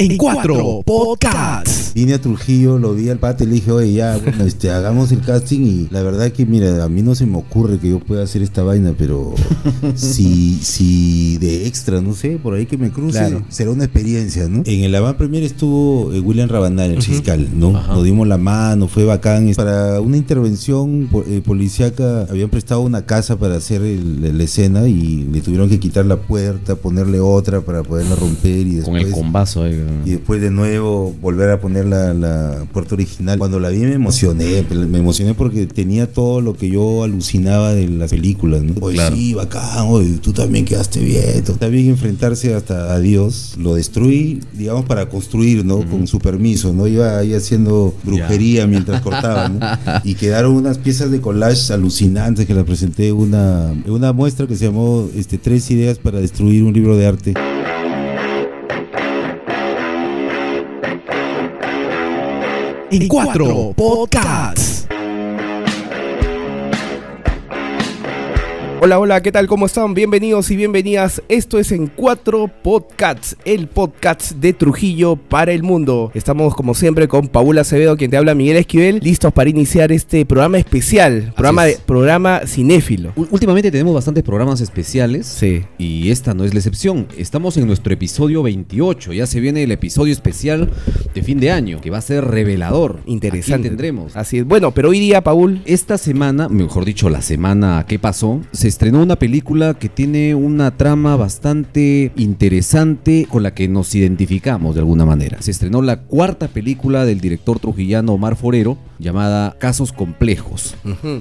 en cuatro podcasts. Vine a Trujillo, lo vi al pate, le dije, oye, ya, bueno, este, hagamos el casting y la verdad que, mira, a mí no se me ocurre que yo pueda hacer esta vaina, pero si, si de extra, no sé, por ahí que me cruce, Claro. será una experiencia, ¿no? En el avant premier estuvo eh, William Rabandán, el fiscal, ¿no? Nos dimos la mano, fue bacán. Para una intervención eh, policíaca habían prestado una casa para hacer el- la escena y le tuvieron que quitar la puerta, ponerle otra para poderla romper y después... Con el combazo ahí. Y después de nuevo volver a poner la, la puerta original. Cuando la vi me emocioné, me emocioné porque tenía todo lo que yo alucinaba de las películas. ¿no? Oye, Claro. sí, bacán, oye, tú también quedaste bien. Está bien enfrentarse hasta a Dios. Lo destruí, digamos, para construir, ¿no? Con su permiso, ¿no? Iba ahí haciendo brujería mientras cortaba, ¿no? Y quedaron unas piezas de collage alucinantes que las presenté en una, una muestra que se llamó este, Tres ideas para destruir un libro de arte. En cuatro podcasts. Hola, hola, ¿qué tal? ¿Cómo están? Bienvenidos y bienvenidas. Esto es En Cuatro Podcasts, el podcast de Trujillo para el mundo. Estamos como siempre con Paula Acevedo, quien te habla Miguel Esquivel, listos para iniciar este programa especial, programa, de, programa cinéfilo. U- Últimamente tenemos bastantes programas especiales. Sí. Y esta no es la excepción. Estamos en nuestro episodio 28. Ya se viene el episodio especial de fin de año, que va a ser revelador. Interesante. Aquí tendremos. Así es. Bueno, pero hoy día, Paul, Esta semana, mejor dicho, la semana que pasó, se estrenó una película que tiene una trama bastante interesante con la que nos identificamos de alguna manera. Se estrenó la cuarta película del director trujillano Omar Forero, llamada Casos Complejos.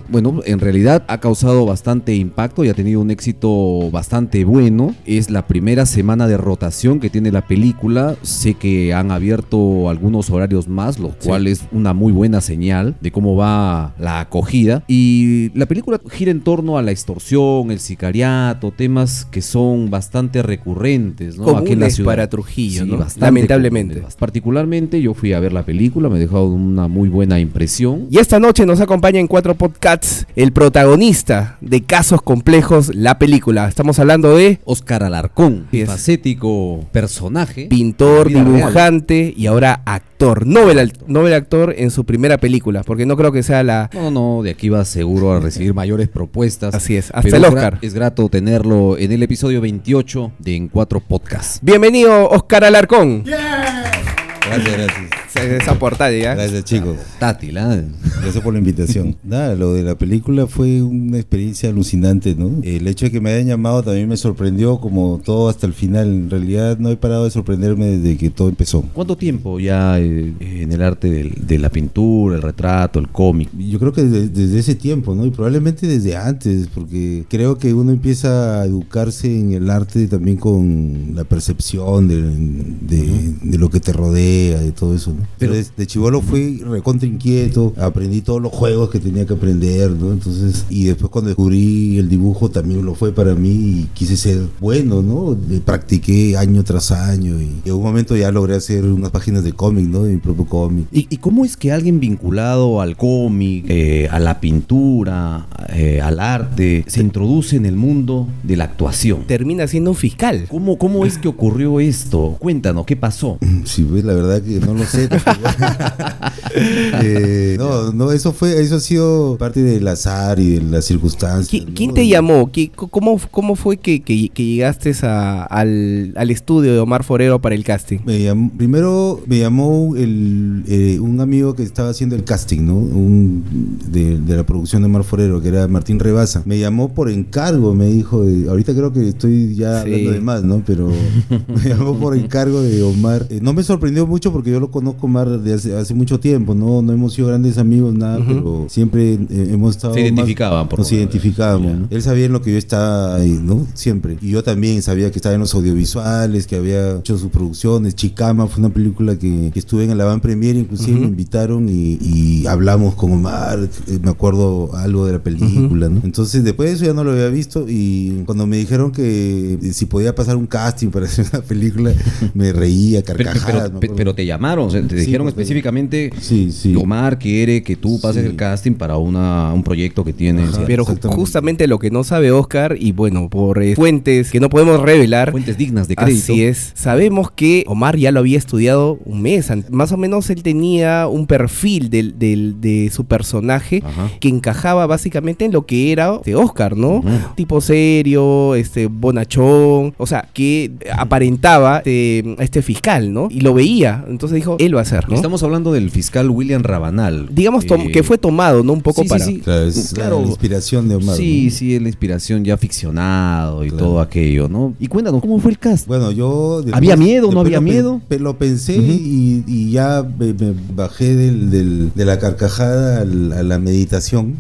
Bueno, en realidad ha causado bastante impacto y ha tenido un éxito bastante bueno. Es la primera semana de rotación que tiene la película. Sé que han abierto algunos horarios más, lo Sí. cual es una muy buena señal de cómo va la acogida. Y la película gira en torno a la extorsión, el sicariato, temas que son bastante recurrentes, ¿no? Aquí en la ciudad. para Trujillo, Lamentablemente. comunes. Particularmente yo fui a ver la película, me dejado una muy buena impresión. Y esta noche nos acompaña en cuatro podcasts el protagonista de Casos Complejos, la película. Estamos hablando de Oscar Alarcón, facético personaje. pintor, real. dibujante y ahora actor. Novel, novel actor en su primera película, porque no creo que sea la... No, no, de aquí va seguro a recibir mayores propuestas. Así es, hasta Pero el Oscar. Es grato tenerlo en el episodio 28 de En Cuatro Podcasts. Bienvenido, Oscar Alarcón. Gracias, gracias. Esa- Esa portada ya. Gracias, chicos. Tátil, ¿ah? Gracias por la invitación. Nada, lo de la película fue una experiencia alucinante, ¿no? El hecho de que me hayan llamado también me sorprendió, como todo hasta el final. En realidad no he parado de sorprenderme desde que todo empezó. ¿Cuánto tiempo ya eh, en el arte del- de la pintura, el retrato, el cómic? Yo creo que desde, desde ese tiempo, ¿no? Y probablemente desde antes, porque creo que uno empieza a educarse en el arte también con la percepción de, de- de lo que te rodea y todo eso, ¿no? Pero Pero- de, chivolo fui recontra inquieto, aprendí todos los juegos que tenía que aprender, ¿no? Entonces, y después cuando descubrí el dibujo también lo fue para mí y quise ser bueno, ¿no? De- practiqué año tras año y en un momento ya logré hacer unas páginas de cómic, ¿no? De mi propio cómic. ¿Y, y cómo es que alguien vinculado al cómic, eh, a la pintura, eh, al arte, se introduce en el mundo de la actuación? Termina siendo un fiscal. ¿Cómo, ¿Cómo es que ocurrió esto? Cuéntanos, ¿qué pasó? Sí, pues la verdad que no lo sé. Eh, no, no, eso fue, eso ha sido parte del azar y de las circunstancias. ¿Qui- ¿no? ¿Quién te llamó? ¿Qui- ¿Cómo, cómo fue que, que- que llegaste a- al, al estudio de Omar Forero para el casting? Me llamó- primero me llamó el, eh, un amigo que estaba haciendo el casting, ¿no? Un, de, de la producción de Mar Forero, que era Martín Rebasa. Me llamó por encargo, me dijo, de- ahorita creo que estoy ya Sí. hablando de más, ¿no? Pero me llamó por encargo de Omar. Eh, no me sorprendió mucho porque yo lo conozco Omar de hace, hace mucho tiempo, ¿no? No hemos sido grandes amigos, nada, pero siempre eh, hemos estado... Se más- identificaban, por Nos identificábamos. Él sabía en lo que yo estaba ahí, ¿no? Siempre. Y yo también sabía que estaba en los audiovisuales, que había hecho sus producciones. Chicama fue una película que, que estuve en el avant premiere, inclusive me invitaron y, y hablamos con Omar, eh, me acuerdo algo de la película, ¿no? Entonces después de eso ya no lo había visto y cuando me dijeron que eh, si podía pasar un casting para hacer una película, me reía, carcajadas. pero, pero, te llamaron, o sea, te Sí, dijeron específicamente, Sí, sí. Omar quiere que tú pases Sí. el casting para una, un proyecto que tienes. Ajá. Pero justamente lo que no sabe Oscar, y bueno, por eh, fuentes que no podemos revelar, Fuentes dignas de crédito. Así es. Sabemos que Omar ya lo había estudiado un mes. antes. Más o menos él tenía un perfil del, del- de su personaje Ajá. que encajaba básicamente en lo que era de Oscar, ¿no? Tipo serio, este bonachón, o sea, que aparentaba este, a este fiscal, ¿no? Y lo veía. Entonces dijo, él Estamos hablando del fiscal William Rabanal. Digamos Eh, que fue tomado, ¿no? Un poco sí, sí, para... sí. Claro, es Claro. la inspiración de Omar. Sí, ¿no? sí, es la inspiración ya ficcionado y Claro. todo aquello, ¿no? Y cuéntanos, ¿cómo fue el cast? Bueno, yo... ¿Había miedo, no había lo miedo? pe- Lo pensé y, y ya me, me bajé del, del- de la carcajada al- a la meditación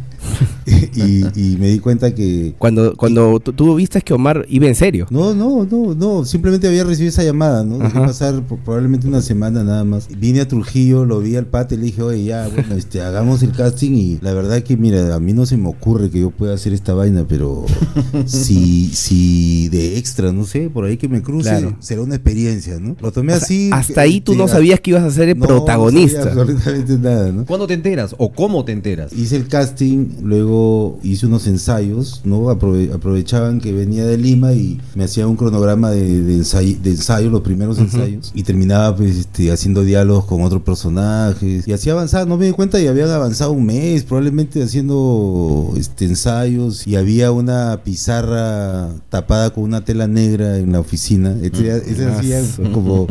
y, y me di cuenta que... Cuando, cuando tú, tú viste que Omar iba en serio. No, no, no, no, simplemente había recibido esa llamada, ¿no? Dejé pasar por- probablemente una semana nada más. Vine a Trujillo, lo vi al pate y le dije, oye, ya, bueno, este, hagamos el casting y la verdad que, mira, a mí no se me ocurre que yo pueda hacer esta vaina, pero si, si de extra, no sé, por ahí que me cruce, Claro. será una experiencia, ¿no? Lo tomé O sea, así. hasta ahí tú este, no sabías que ibas a ser el no, no protagonista. sabía absolutamente nada, ¿no? ¿Cuándo te enteras o cómo te enteras? Hice el casting, luego hice unos ensayos, ¿no? Aprove- aprovechaban que venía de Lima y me hacía un cronograma de, de, ensay- de ensayo, los primeros ensayos, y terminaba pues este, haciendo diálogos con otros personajes. Y así avanzaba, no me di cuenta y habían avanzado un mes, probablemente haciendo este, ensayos, y había una pizarra tapada con una tela negra en la oficina. Esa hacía como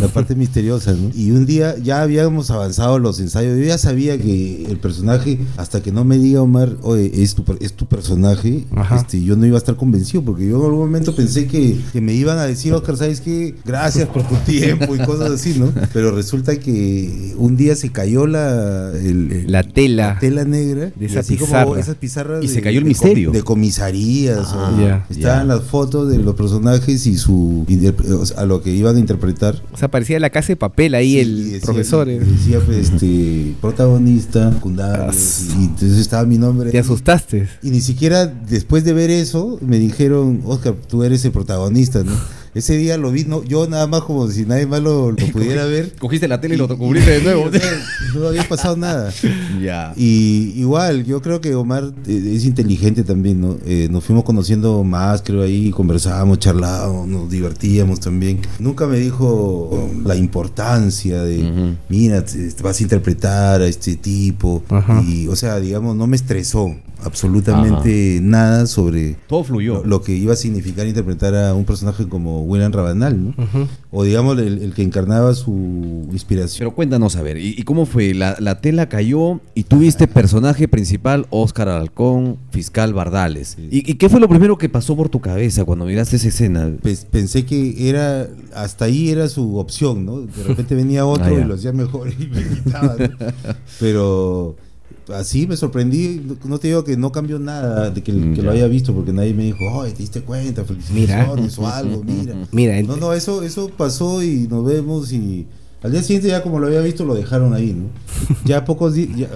la parte misteriosa, ¿no? Y un día ya habíamos avanzado los ensayos, yo ya sabía que el personaje, hasta que no me diga Omar, oye, es tu, es tu personaje, Ajá. este, yo no iba a estar convencido, porque yo en algún momento pensé que, que me iban a decir, Oscar, ¿sabes qué? Gracias por tu tiempo y cosas así, ¿no? Pero resulta que un día se cayó la, el- el- La tela. la tela negra, De esa así como esas pizarras Y se de- cayó el de misterio. De comisarías, Ah, o- estaban las fotos de los personajes y su interpre- o sea, a lo que iban a interpretar. O sea, parecía la casa de papel ahí Sí, el decía- profesor. eh. Decía, pues, este, protagonista, secundario, As- y entonces estaba mi nombre. Te Y ni siquiera después de ver eso me dijeron, Oscar, tú eres el protagonista, ¿no? Ese día lo vi, no, yo nada más como si nadie más lo, lo pudiera ver. Cogiste la tele y lo cubriste de nuevo. No había pasado nada. ya. Y igual, yo creo que Omar eh, es inteligente también, ¿no? Eh, nos fuimos conociendo más, creo ahí, conversábamos, charlábamos, nos divertíamos también. Nunca me dijo la importancia de, mira, te- te vas a interpretar a este tipo. Ajá. Y, o sea, digamos, no me estresó absolutamente nada sobre Todo fluyó. lo, lo que iba a significar interpretar a un personaje como William Rabanal, ¿no? O digamos, el, el que encarnaba su inspiración. Pero cuéntanos, a ver, ¿y, y cómo fue? La, la tela cayó y tuviste personaje principal, Óscar Alcón, fiscal Bardales. Sí. ¿Y, y qué fue lo primero que pasó por tu cabeza cuando miraste esa escena? Pues, pensé que era hasta ahí era su opción, ¿no? De repente venía otro Ah, y lo hacía mejor y me quitaba. ¿no? Pero así me sorprendí, no te digo que no cambió nada de que, Mm, lo haya visto porque nadie me dijo, "Oye, te diste cuenta, felicitaciones o algo, mira." Mira, No, no, eso eso pasó y nos vemos y al día siguiente ya como lo había visto lo dejaron ahí, ¿no? Ya pocos días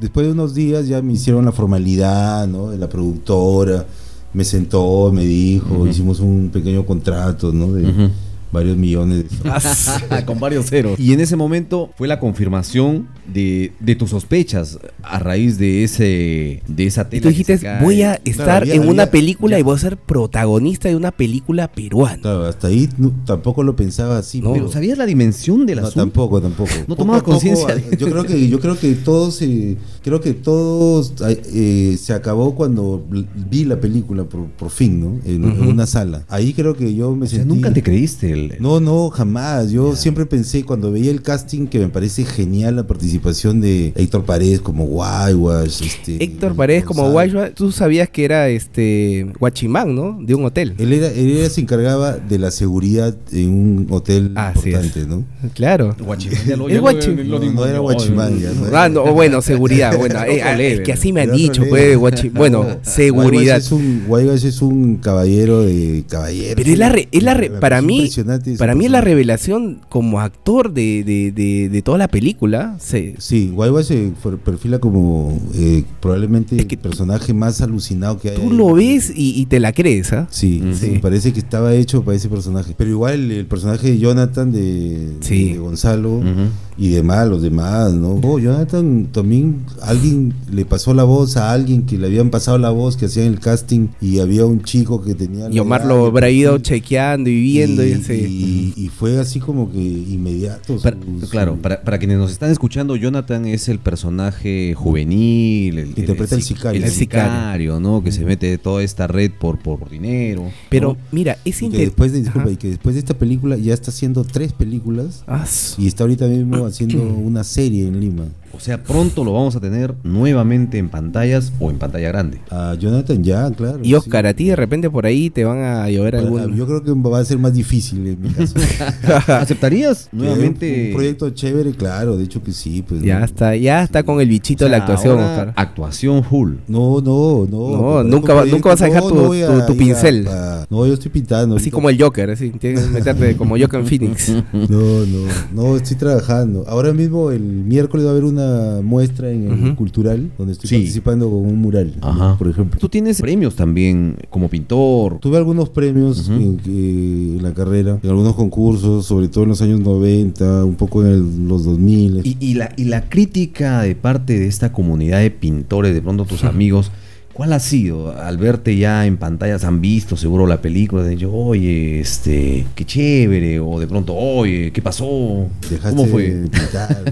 después de unos días ya me hicieron la formalidad, ¿no? De la productora me sentó, me dijo, hicimos un pequeño contrato, ¿no? De Ujú. Varios millones de soles. Con varios ceros. Y en ese momento fue la confirmación de, de tus sospechas a raíz de ese de esa y tela. tú que dijiste, se voy a estar había- en una película ya. y voy a ser protagonista de una película peruana. Claro, hasta ahí no- tampoco lo pensaba así, No, Pero ¿sabías la dimensión del No, asunto? tampoco, tampoco. No tomaba conciencia Yo creo que yo creo que todos eh, creo que todos eh, se acabó cuando vi la película por, por fin, ¿no? En, una sala. Ahí creo que yo me O sea, sentí nunca te creíste el... No, no, jamás. Yo siempre pensé cuando veía el casting que me parece genial la participación de Héctor Paredes como Guaywash, este Héctor Paredes como. Guayua, tú sabías que era este guachimán, ¿no? De un hotel. Él era, él era- se encargaba de la seguridad en un hotel es. importante, ¿no? Claro. Guachimán, ya lo- El ya lo- guachi- lo- No, no era guachimán, ya, no era- Ah, no, bueno, seguridad. Bueno, eh, ah, es level. que así me han dicho, pues, guachi- Bueno, seguridad. es un, es un caballero de caballero. Pero es la re- es la re- para mí, Para mí es la revelación como actor de, de, de, de toda la película. Sí, Guayba se per- perfila como eh, probablemente Es que el personaje más alucinado que hay. tú lo ves y, y te la crees, ¿ah? Sí, Mm. sí, Sí. parece que estaba hecho para ese personaje. Pero igual el, personaje de Jonathan, de, Sí. de Gonzalo Ujú. y demás, los demás, ¿no? Oh, Jonathan también, alguien le pasó la voz a alguien que le habían pasado la voz, que hacían el casting y había un chico que tenía... Y Omar edad, lo habrá ido chequeando y viendo. Y, y, sí. y- y fue así como que inmediato. su- Para- su- claro, para, para quienes nos están escuchando, Jonathan es el personaje juvenil, el, Interpreta el sic- sicario. el El sicario. sicario, ¿no? Que se mete de toda esta red por, por dinero. Pero ¿no? mira, es y que, interesante. después de, disculpa, y que después de esta película ya está haciendo tres películas y está ahorita mismo haciendo una serie en Lima. O sea, pronto lo vamos a tener nuevamente en pantallas o en pantalla grande. A Jonathan ya, claro. Y Oscar, sí. a ti de repente por ahí te van a llover algún. Yo creo que va a ser más difícil en mi caso. ¿Aceptarías nuevamente? Un proyecto chévere, claro, de hecho que sí. Pues, ya ¿no? está, ya está con el bichito O de la actuación, ahora, Oscar. Actuación full. No, no, no. No, nunca un va- proyecto, nunca vas a dejar tu- pincel. a- no, yo estoy pintando. Así ahorita. como el Joker, así. Tienes que meterte como Joker en Phoenix. No, no, no, estoy trabajando. Ahora mismo, el miércoles va a haber una muestra en el. Cultural, donde estoy Sí. participando con un mural, Ajá. por ejemplo. Tú tienes premios también como pintor. Tuve algunos premios Ujú. en, la carrera, en algunos concursos, sobre todo en los años 90, un poco en el- los 2000. Y, y la, y la crítica de parte de esta comunidad de pintores, de pronto tus amigos, ¿cuál ha sido? Al verte ya en pantallas, han visto seguro la película, de dicho, oye, este, qué chévere, o de pronto, oye, ¿qué pasó? Dejaste ¿Cómo fue? de pintar.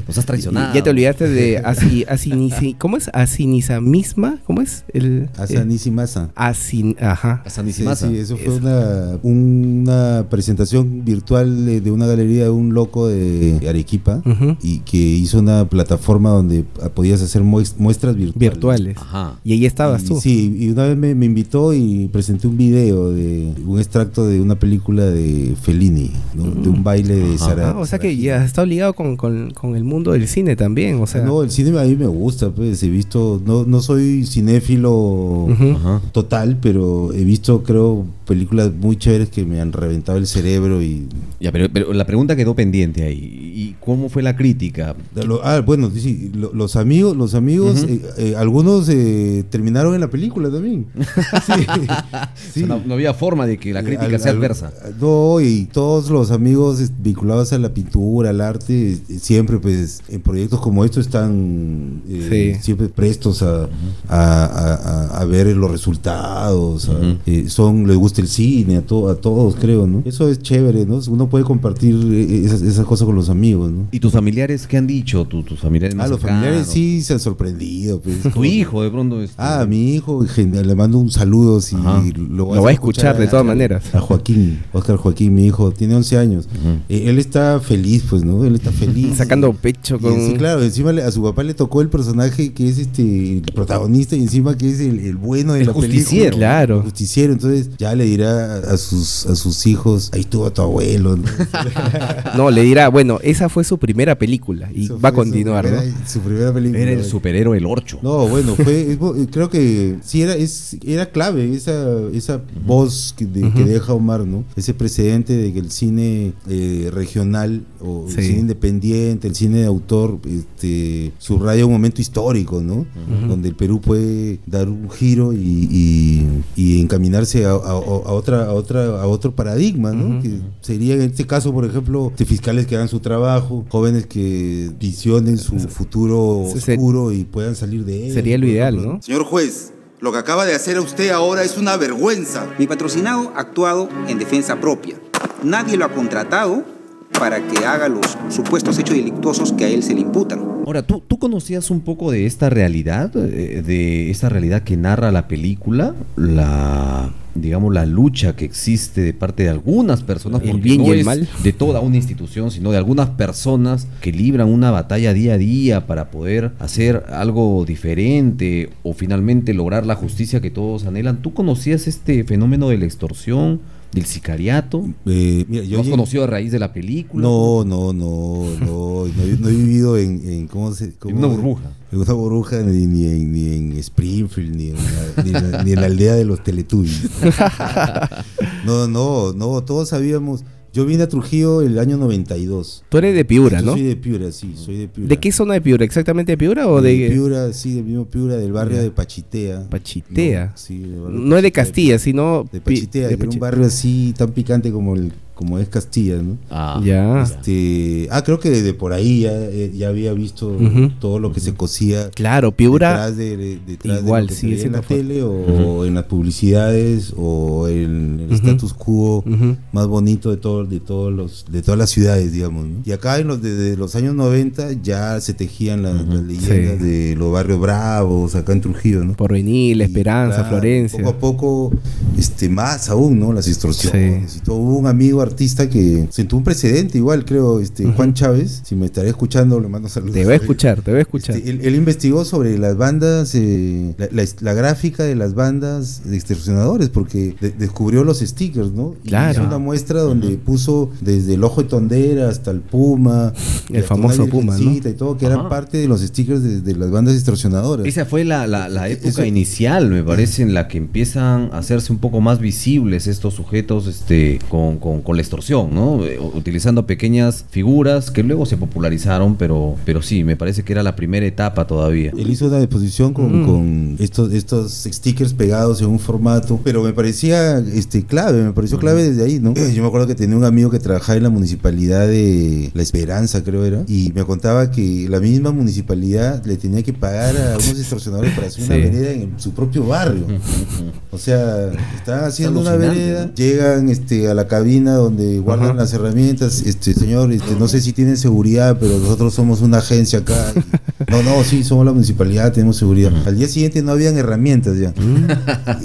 Nos has traicionado. ya te olvidaste de Asi, Asinisi- ¿Cómo es? Asinisa misma. ¿Cómo es? El, Asa eh, Nisi Masa. Asin, ajá. A San Sí, sí, eso fue Eso. una, una presentación virtual de, de una galería de un loco de Arequipa Ujú. y que hizo una plataforma donde podías hacer mues- muestras virtuales. Virtuales. Ajá. Y ahí estabas Y tú. Sí, y una vez me, me invitó y presenté un video de un extracto de una película de Fellini, ¿no? de un baile de. Sara. Ah, o sea que ya está obligado con, con, con el mundo del cine también. O sea, no, el cine a mí me gusta, pues he visto, no, no soy cinéfilo total, pero he visto, creo, películas muy chéveres que me han reventado el cerebro y... Ya, pero, pero la pregunta quedó pendiente ahí. ¿Y cómo fue la crítica? lo- ah, bueno, sí, lo- los amigos, los amigos, eh, eh, algunos eh, terminaron en la película también. Sí, sí. O sea, no, no había forma de que la Eh, crítica al- sea al- adversa. No, y todos los amigos vinculados a la pintura, al arte, eh, siempre pues en proyectos como estos están eh, Sí. siempre prestos a, a- a- a- a ver los resultados, eh, son les gusta el cine, a, to- a todos creo, ¿no? Eso es chévere, ¿no? Uno puede compartir eh, esas, esas cosas con los amigos, ¿no? ¿Y tus familiares qué han dicho? ¿Tu- tus familiares Ah, más los cercanos? familiares sí se han sorprendido. Pues, Tu hijo, de pronto. este, Ah, mi hijo, le mando un saludo si Ajá. lo, Lo va a escuchar de todas maneras. A Joaquín, Oscar Joaquín, mi hijo, tiene 11 años. Eh, él está feliz, pues, ¿no? Él está feliz. Sacando pecho Y con. sí, claro, encima le- a su papá le tocó el personaje que es este el protagonista y encima que es el, el bueno de El la justiciero. película. Claro. El justiciero, entonces ya le dirá a sus a sus hijos, ahí estuvo tu abuelo. ¿no? No, le dirá, bueno, esa fue su primera película y Eso va a fue su continuar, ¿no? Su primera película. Era el superhéroe el Orcho. No, bueno, fue, bo- creo que sí era, es, era clave esa, esa voz que, de- que Ujú. deja Omar, ¿no? Ese precedente de que el cine eh, regional o Sí. el cine independiente, el cine de autor, este, subraya un momento histórico, ¿no? Donde el Perú puede dar un giro y, y- y encaminarse a, a- a otra, a otra, a otro paradigma, ¿no? Que sería en este caso, por ejemplo, de fiscales que hagan su trabajo, jóvenes que visionen su futuro oscuro y puedan salir de él. Sería lo ideal, Señor juez, lo que acaba de hacer usted ahora es una vergüenza. Mi patrocinado ha actuado en defensa propia. Nadie lo ha contratado para que haga los supuestos hechos delictuosos que a él se le imputan. Ahora, ¿tú, ¿tú conocías un poco de esta realidad? eh, De esta realidad que narra la película? La, digamos, la lucha que existe de parte de algunas personas. El bien y el mal. De toda una institución, sino de algunas personas que libran una batalla día a día para poder hacer algo diferente o finalmente lograr la justicia que todos anhelan. ¿Tú conocías este fenómeno de la extorsión del sicariato? Eh, mira, yo ¿Lo has llegué- conocido a raíz de la película? No, no, no, no, no, he- no he vivido en, en ¿cómo se? cómo- En una burbuja. En una burbuja ni, ni en, ni en Springfield, ni en, la, ni en la- ni en la aldea de los Teletubbies. No, no, no, todos sabíamos. Yo vine a Trujillo el año 92. Tú eres de Piura, Yo ¿no? soy de Piura, sí, soy de Piura. ¿De qué zona de Piura? ¿Exactamente de Piura o de de Piura, sí, del mismo Piura, del barrio de Pachitea. Pachitea? No, sí, No es de. Castilla, sino... De Pachitea, de era un barrio así tan picante como el como es Castilla, ¿no? Ah, Ya. Este, ah, creo que desde por ahí ya, eh, ya había visto todo lo que se cosía Claro, Piura... detrás de, de- detrás de igual, lo que se sigue veía en la tele o en las publicidades o en el status quo más bonito de todos de todos los de todas las ciudades digamos ¿no? y acá en los desde los años 90 ya se tejían las, las leyendas Sí. de los barrios bravos acá en Trujillo no Porvenir, La Y, Esperanza, claro, Florencia. Poco a poco, este, más aún, ¿no? Las extorsiones y todo. Hubo un amigo artista que sentó un precedente, igual creo, este, Juan Chávez, si me estaré escuchando, le mando saludos. Te voy a escuchar, te voy a escuchar. Este, él, él investigó sobre las bandas, eh, la, la- la gráfica de las bandas de extorsionadores, porque de- descubrió los stickers, ¿no? Y Claro. hizo una muestra donde puso desde el ojo de tondera hasta el puma, El famoso puma, ¿no? y todo, que eran parte de los stickers de, de las bandas extorsionadoras. Esa fue la, la- la época Eso- inicial, me parece, en la que empiezan a hacerse un poco más visibles estos sujetos este, con, con- con la extorsión, ¿no? Eh, Utilizando pequeñas figuras que luego se popularizaron, pero, pero sí, me parece que era la primera etapa todavía. Él hizo una exposición con, Mm. con estos, estos stickers pegados en un formato, pero me parecía este, clave, me pareció clave desde ahí, ¿no? Yo me acuerdo que tenía un amigo que trabajaba en la municipalidad de La Esperanza, creo era, y me contaba que la misma municipalidad le tenía que pagar a unos extorsionadores para hacer una vereda en su propio barrio. O sea, estaban haciendo una vereda, ¿no? llegan este, a la cabina donde guardan Ajá. las herramientas, este señor, este, no sé si tienen seguridad, pero nosotros somos una agencia acá. Y- no, no, sí, somos la municipalidad, tenemos seguridad. Al día siguiente no habían herramientas ya.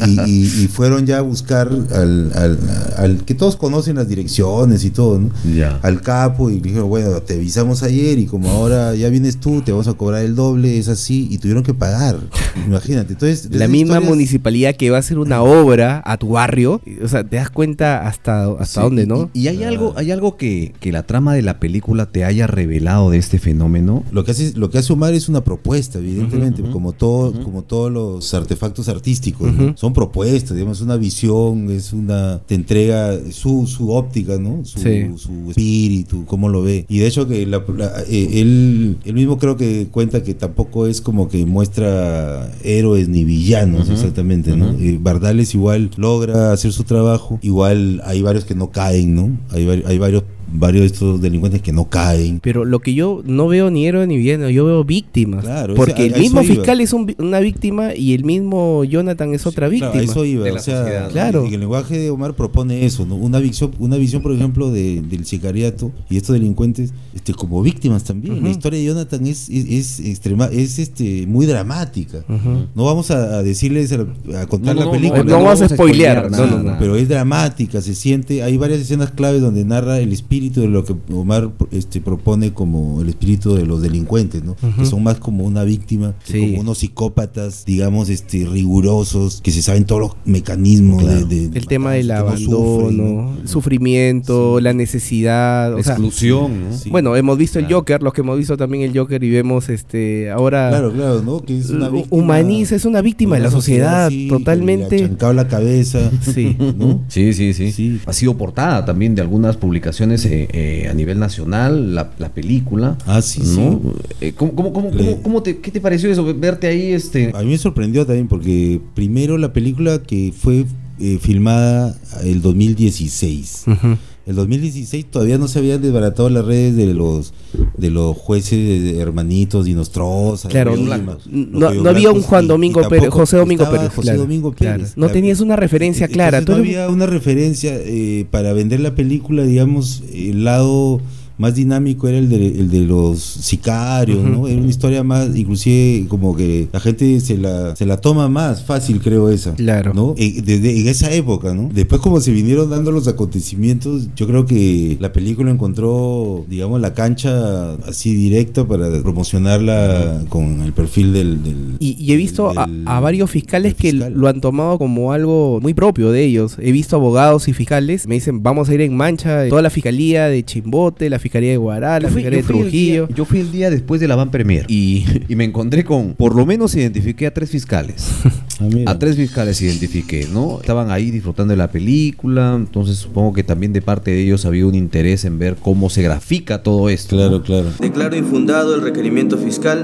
Y, y- y fueron ya a buscar al, al- al que todos conocen las direcciones y todo, ¿no? Ya. Al capo y le dijeron, bueno, te avisamos ayer y como ahora ya vienes tú, te vamos a cobrar el doble, es así, y tuvieron que pagar. Imagínate. Entonces, la misma historias- municipalidad que va a hacer una obra a tu barrio, o sea, te das cuenta hasta, hasta Sí, dónde, ¿no? y hay algo, hay algo que, que la trama de la película te haya revelado de este fenómeno. Lo que hace, lo que hace Omar es una propuesta, evidentemente, como todo, como todos los artefactos artísticos, son propuestas, digamos, una visión, es una, te entrega su, su óptica, ¿no? Su, Sí. su espíritu, cómo lo ve. Y de hecho que la- la- eh, él, él mismo creo que cuenta que tampoco es como que muestra héroes ni villanos, exactamente, ¿no? Eh, Bardales igual logra hacer su trabajo, igual hay varios que no caen, ¿no? Hay, hay varios varios de estos delincuentes que no caen. Pero lo que yo no veo ni héroe ni villano, yo veo víctimas. Claro, porque ese- a- el mismo iba. fiscal es un una víctima y el mismo Jonathan es otra Claro, víctima. a eso iba, de o sea, sociedad, ¿no? Claro. y el lenguaje de Omar propone eso, ¿no? Una visión, una visión, por ejemplo, de- del sicariato y estos delincuentes, este, como víctimas también. Ujú. La historia de Jonathan es, es, es extrema, es este muy dramática. Ujú. No vamos a, a decirles a, a contar No, la no, película. no vamos a spoilear, nada, no, no, no. nada. Pero es dramática, se siente, hay varias escenas claves donde narra el espíritu de lo que Omar este, propone como el espíritu de los delincuentes, ¿no? Que son más como una víctima, que como unos psicópatas, digamos, este, rigurosos, que se saben todos los mecanismos Claro. de, de- El tema del abandono, sufren, ¿no? sufrimiento, la necesidad. O sea, Exclusión, ¿no? Sí. bueno, hemos visto el. Joker, los que hemos visto también el Joker y vemos este ahora Claro, claro, ¿no? Que es una víctima, humaniza, es una víctima de la sociedad, sí, totalmente. Le ha la cabeza, Sí. ¿no? Sí, sí, sí, Sí. Ha sido portada también de algunas publicaciones eh, eh, a nivel nacional, la, la película. Ah, sí, ¿no? sí. Eh, ¿cómo, cómo, cómo, Le- cómo- cómo te, ¿Qué te pareció eso? Verte ahí, este. A mí me sorprendió también porque primero la película que fue eh, filmada el 2016. Ujú. El 2016 todavía no se habían desbaratado las redes de los de los jueces de hermanitos Dinostrosa. Claro, no, no- había un Juan y- y Domingo tampoco Pérez, José Domingo Pérez. José claro, Domingo claro. Pérez. No tenías una referencia clara. No había una referencia eh, para vender la película, digamos, el lado más dinámico era el de, el de los sicarios, ¿no? Era una historia más, inclusive como que la gente se la, se la toma más fácil, creo esa. Claro. ¿no? Eh, Desde en esa época, ¿no? Después como se vinieron dando los acontecimientos, yo creo que la película encontró, digamos, la cancha así directa para promocionarla con el perfil del... del- Y, y he visto a, del- a varios fiscales que fiscal. lo han tomado como algo muy propio de ellos. He visto abogados y fiscales, me dicen, vamos a ir en mancha, toda la fiscalía de Chimbote, la fiscalía de Guará, la Yo fui- fiscalía de Trujillo. día- yo fui el día después de la Van Premier y, y me encontré con, por lo menos identifiqué a tres fiscales. Ah. A tres fiscales identifiqué, ¿no? Estaban ahí disfrutando de la película, entonces supongo que también de parte de ellos había un interés en ver cómo se grafica todo esto. ¿no? Claro, claro. Declaro infundado el requerimiento fiscal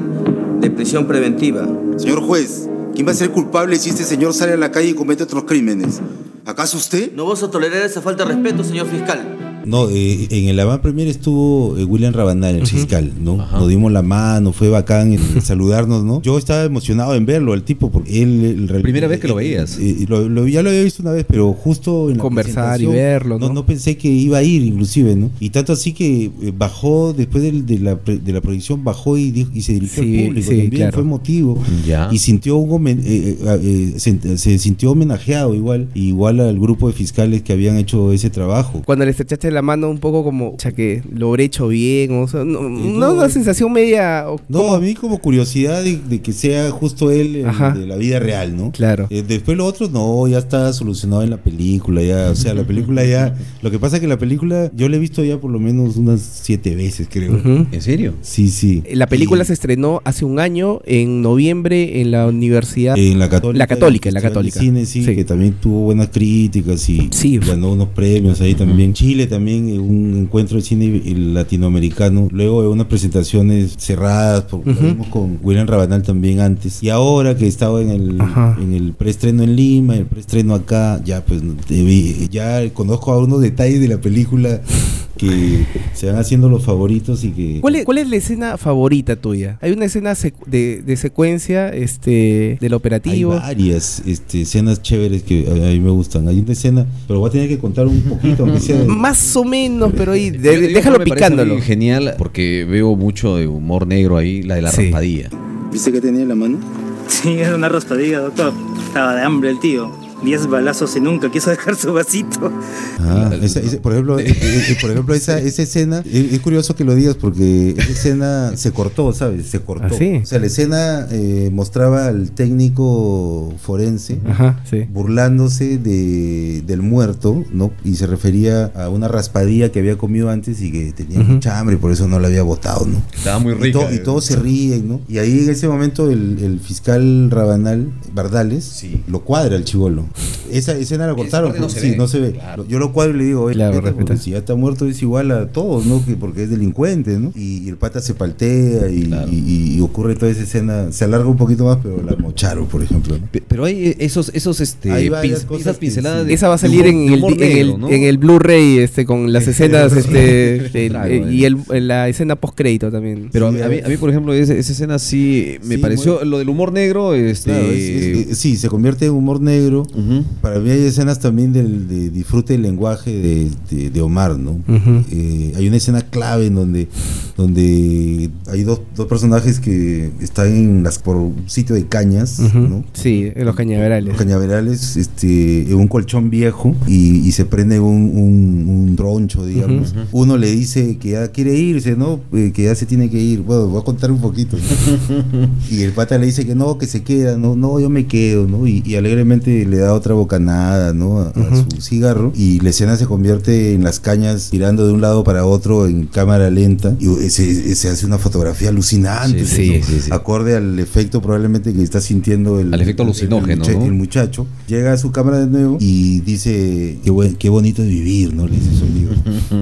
de prisión preventiva. Señor juez, ¿quién va a ser culpable si este señor sale a la calle y comete otros crímenes? ¿Acaso usted? No vas a tolerar esa falta de respeto, señor fiscal. No, eh, en el avant premier estuvo eh, William Rabanal, el fiscal, ¿no? Ajá. Nos dimos la mano, fue bacán el saludarnos, ¿no? Yo estaba emocionado en verlo, al tipo, porque él... el real- Primera vez que lo eh, veías. eh, lo- lo- ya lo había visto una vez, pero justo en la Conversar y verlo, ¿no? No, pensé que iba a ir, inclusive, ¿no? Y tanto así que bajó, después del- de, la, de la proyección, bajó y, dijo- y se dirigió Sí, al público sí, también, claro. fue emotivo. Ya. Y sintió un homen- eh, eh, eh, se, se sintió homenajeado igual, igual al grupo de fiscales que habían hecho ese trabajo. Cuando le estrechaste la mano un poco como, ya que lo habré hecho bien, o sea, no, no, no, una sensación media... o No, como- a mí como curiosidad de, de que sea justo él Ajá. de la vida real, ¿no? Claro. Eh, después lo otro no, ya está solucionado en la película, ya, o sea, la película ya, lo que pasa es que la película yo la he visto ya por lo menos unas siete veces, creo. ¿En serio? Sí, sí. La película se estrenó hace un año, en noviembre, en la universidad. en la católica. La Católica, en la Católica. Cine, sí, Sí. que también tuvo buenas críticas y Sí. ganó unos premios ahí también. Chile también, eh, un encuentro de cine latinoamericano. Luego de unas presentaciones cerradas, porque Ujú. vimos con William Rabanal también antes. Y ahora que estaba en el, Ajá. en el preestreno en Lima, el preestreno acá, ya pues ya conozco algunos detalles de la película que se van haciendo los favoritos y que... ¿Cuál es, cuál es la escena favorita tuya? Hay una escena secu- de, de secuencia este, del Hay operativo. varias este, escenas chéveres que a, a mí me gustan. Hay una escena, pero voy a tener que contar un poquito, aunque sea... Más o menos, pero ahí, de- Yo- yo- déjalo me parece picándolo. Genial, porque veo mucho de humor negro ahí, la de la Sí. raspadilla. ¿Viste que tenía en la mano? Sí, era una raspadilla, doctor. Estaba de hambre el tío. Diez balazos y nunca quiso dejar su vasito. Ah, esa- esa- por ejemplo, eh, eh, eh, por ejemplo esa, esa escena, es, es curioso que lo digas porque esa escena se cortó, ¿sabes? Se cortó. ¿Ah, sí? O sea, la escena eh, mostraba al técnico forense Ajá, sí. burlándose de, del muerto, ¿no? Y se refería a una raspadilla que había comido antes y que tenía Ujú. mucha hambre y por eso no la había botado, ¿no? Estaba muy Y, rica. to- y todos se ríen, ¿no? Y ahí en ese momento el, el fiscal Rabanal, Bardales, Sí. lo cuadra el chivolo. Esa escena la cortaron, no porque se sí, ve. no se ve. Claro. Yo lo cuadro y le digo, oye, Claro, porque si ya está muerto es igual a todos, ¿no? Que porque es delincuente, ¿no? Y, y el pata se paltea y, Claro. y- y ocurre toda esa escena, se alarga un poquito más, pero la mocharon, por ejemplo. Pero hay esos, esos, este, Hay varias pin- cosas esas que pinceladas sí. de- Esa va a salir humor- en el, en el, negro, ¿no? en el Blu-ray este, con las escenas este, el- Claro, eh, eh. y el, la escena post-crédito también. Pero a, Sí, mí- a mí, a mí, por ejemplo, esa, esa escena sí me Sí, pareció, muy- lo del humor negro, este... Claro, es- es- es- sí, se convierte en humor negro. Ujú. Para mí hay escenas también del, de disfrute del lenguaje de, de- de Omar, ¿no? Ujú. Eh, hay una escena clave en donde, donde hay dos, dos personajes que están en las, por un sitio de cañas, Ujú. ¿no? Sí, en los cañaverales. Los cañaverales, este, en un colchón viejo y, y se prende un, un, un troncho, digamos. Uno le dice que ya quiere irse, ¿no? Eh, que ya se tiene que ir. Bueno, voy a contar un poquito. ¿no? y el pata le dice que no, que se queda, no, no, yo me quedo, ¿no? Y, y alegremente le da otra bocanada, ¿no? A, a su cigarro y la escena se convierte en las cañas tirando de un lado para otro en cámara lenta y se, se hace una fotografía alucinante. Sí, sí, sí. Acorde al efecto probablemente que está sintiendo el, Al efecto el- el alucinógeno, mucha- ¿no? el muchacho llega a su cámara de nuevo y dice qué, buen- qué bonito es vivir, ¿no? Le dice su amigo.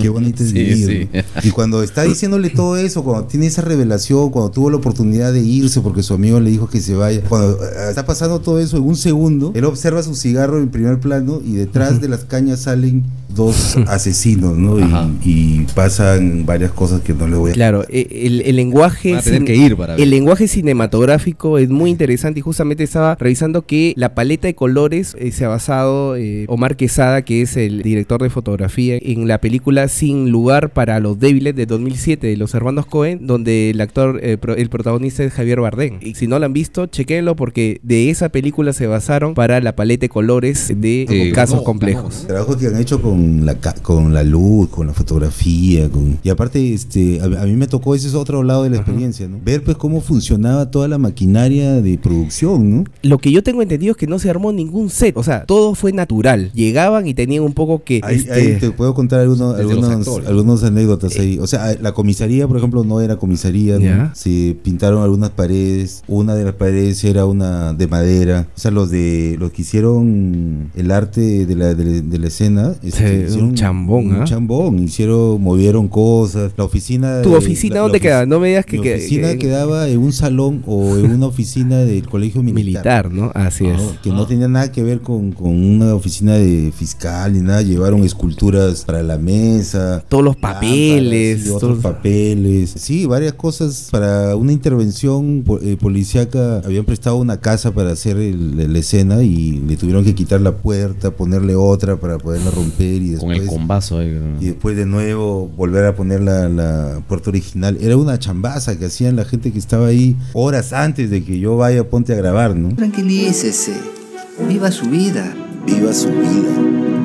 Qué bonito es vivir. sí. ¿no? Y cuando está diciéndole todo eso, cuando tiene esa revelación, cuando tuvo la oportunidad de irse porque su amigo le dijo que se vaya, cuando eh, está pasando todo eso en un segundo, él observa su cigarro en primer plano y detrás de las cañas salen dos asesinos, ¿no? Y, y pasan varias cosas que no le voy Claro, eh, el, el lenguaje a tener que ir para ver. el lenguaje cinematográfico es muy interesante y justamente estaba revisando que la paleta de colores eh, se ha basado eh, Omar Quesada, que es el director de fotografía, en la película Sin lugar para los débiles de 2007 de los hermanos Cohen, donde el actor, eh, pro- el protagonista es Javier Bardem. Y si no lo han visto, chequenlo porque de esa película se basaron para la paleta de colores de Eh, casos complejos. Trabajo que han hecho con la, con la luz, con la fotografía, con... y aparte este, a, a mí me tocó ese es otro lado de la experiencia, ¿no? Ver pues cómo funcionaba toda la maquinaria de producción, ¿no? Lo que yo tengo entendido es que no se armó ningún set, o sea, todo fue natural. Llegaban y tenían un poco que... Ahí, este, ahí te puedo contar algunos, algunos, anécdotas ahí. O sea, la comisaría, por ejemplo, no era comisaría, ¿no? Se pintaron algunas paredes. Una de las paredes era una de madera. O sea, los de los que hicieron el arte de la, de, de la escena. este, Sí, hicieron un chambón, Un ¿ah? chambón. Hicieron, movieron cosas. La oficina. ¿Tu oficina la- dónde queda? No me digas que, Mi oficina que- quedaba en un salón o en una oficina del colegio militar. militar, ¿no? Así es. No, que no tenía nada que ver con, con una oficina de fiscal ni nada. Llevaron esculturas para la mesa. Todos los lámparas, papeles, sí, otros todos- papeles. Sí, varias cosas para una intervención eh, policíaca. Habían prestado una casa para hacer el- la escena y le tuvieron que quitar la puerta, ponerle otra para poderla romper y Con después... el combazo ahí. y después de nuevo volver a poner la, la puerta original. Era una chambaza que hacían la gente que estaba ahí horas antes de que yo vaya a ponte a grabar, ¿no? Tranquilícese. Viva su vida. Viva su vida.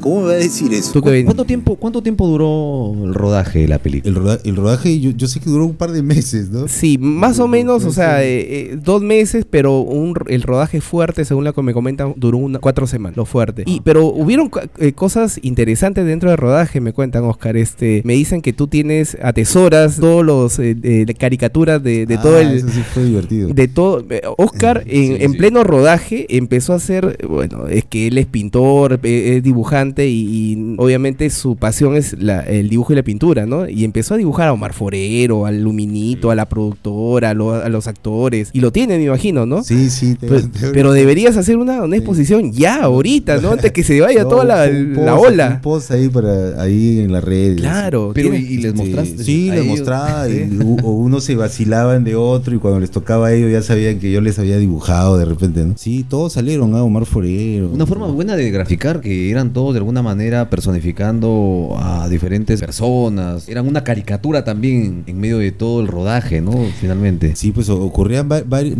¿Cómo me va a decir eso? ¿Cuánto tiempo, ¿Cuánto tiempo duró el rodaje de la película? El, roda- el rodaje yo, yo sé que duró un par de meses, ¿no? Sí, más o menos, o sea, eh, eh, dos meses, pero un, el rodaje fuerte, según lo que me comentan, duró una, cuatro semanas, lo fuerte. Y, pero hubieron eh, cosas interesantes dentro del rodaje, me cuentan, Oscar. Este, me dicen que tú tienes, atesoras todos los eh, eh, caricaturas de, de Ah, todo el, Eso sí fue divertido. de todo. eh, Oscar, en, Sí, en sí. pleno rodaje, empezó a hacer. Bueno, es que él es pintor, es dibujante y, y obviamente su pasión es la- el dibujo y la pintura, ¿no? Y empezó a dibujar a Omar Forero, al Luminito, a la productora, a, lo- a los actores. Y lo tiene, me imagino, ¿no? Sí, sí. te- Pero, te- pero deberías hacer una, una exposición ya, ahorita, ¿no? Antes que se vaya No, toda la, post, la Un ola. post ahí, para, ahí en las redes. Claro. Pero y, y les mostraste. Sí, a les mostraba. y u- o unos se vacilaban de otro y cuando les tocaba a ellos ya sabían que yo les había dibujado de repente, ¿no? Sí, todos salieron, ¿ah? Omar Forero. Una forma buena de graficar que eran todos de alguna manera personificando a diferentes personas. Eran una caricatura también en medio de todo el rodaje, ¿no? Finalmente. Sí, pues ocurrían,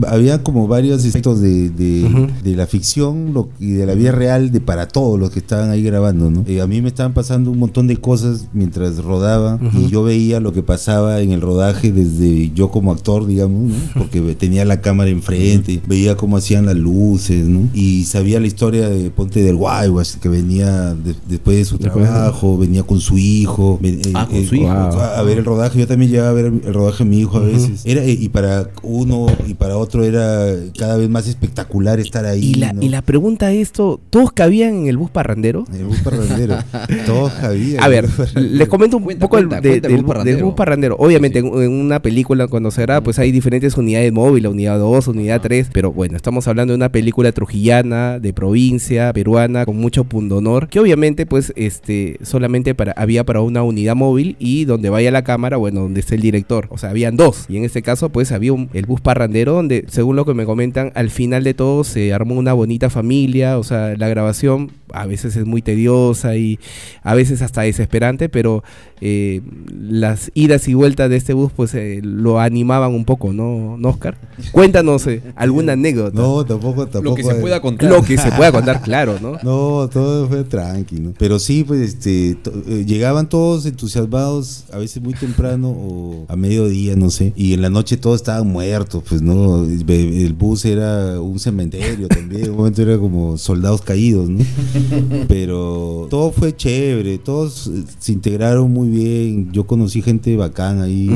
había como varios aspectos de, de, Ujú. de la ficción lo- y de la vida real de para todos los que estaban ahí grabando, ¿no? Eh, a mí me estaban pasando un montón de cosas mientras rodaba y yo veía lo que pasaba en el rodaje desde yo como actor, digamos, ¿no? Porque tenía la cámara enfrente, veía cómo hacían las luces, ¿no? Y sabía la historia de Ponte del Guayguas, que venía de- después de su Después de- trabajo, venía con su hijo, ven- eh, Ah, con eh, su hijo. a, a ver el rodaje, yo también llegaba a ver el rodaje de mi hijo a veces. Era, eh, y para uno y para otro era cada vez más espectacular estar ahí. Y la, ¿no? y la pregunta es esto, ¿todos cabían en el bus parrandero? El bus parrandero. Todos había. A ver, les comento un Cuenta, poco el- cuenta, de- cuenta el del, bus bu- del parrandero. bus parrandero. Obviamente, Sí, En, en una película cuando se graba, pues hay diferentes unidades móviles, unidad 2, unidad 3, pero bueno, estamos hablando de una película trujillana, de provincia, peruana, con mucho pundonor, que obviamente pues este solamente para había para una unidad móvil y donde vaya la cámara, bueno, donde esté el director, o sea, habían dos, y en este caso pues había un- el bus parrandero donde, según lo que me comentan, al final de todo se armó una bonita familia, o sea, la grabación a veces es muy tediosa y a veces hasta desesperante, pero eh, las idas y vueltas de este bus pues eh, lo animaban un poco, ¿no, ¿No, Oscar? Cuéntanos eh, alguna anécdota. No, tampoco, tampoco. Lo que se pueda contar. Lo que se pueda contar, claro, ¿no? No, todo fue Pero sí, pues este, to- eh, llegaban todos entusiasmados, a veces muy temprano o a mediodía, no sé. Y en la noche todos estaban muertos, pues no. El, bus era un cementerio también. En un momento era como soldados caídos, ¿no? Pero todo fue chévere, todos se integraron muy bien. Yo conocí gente bacán ahí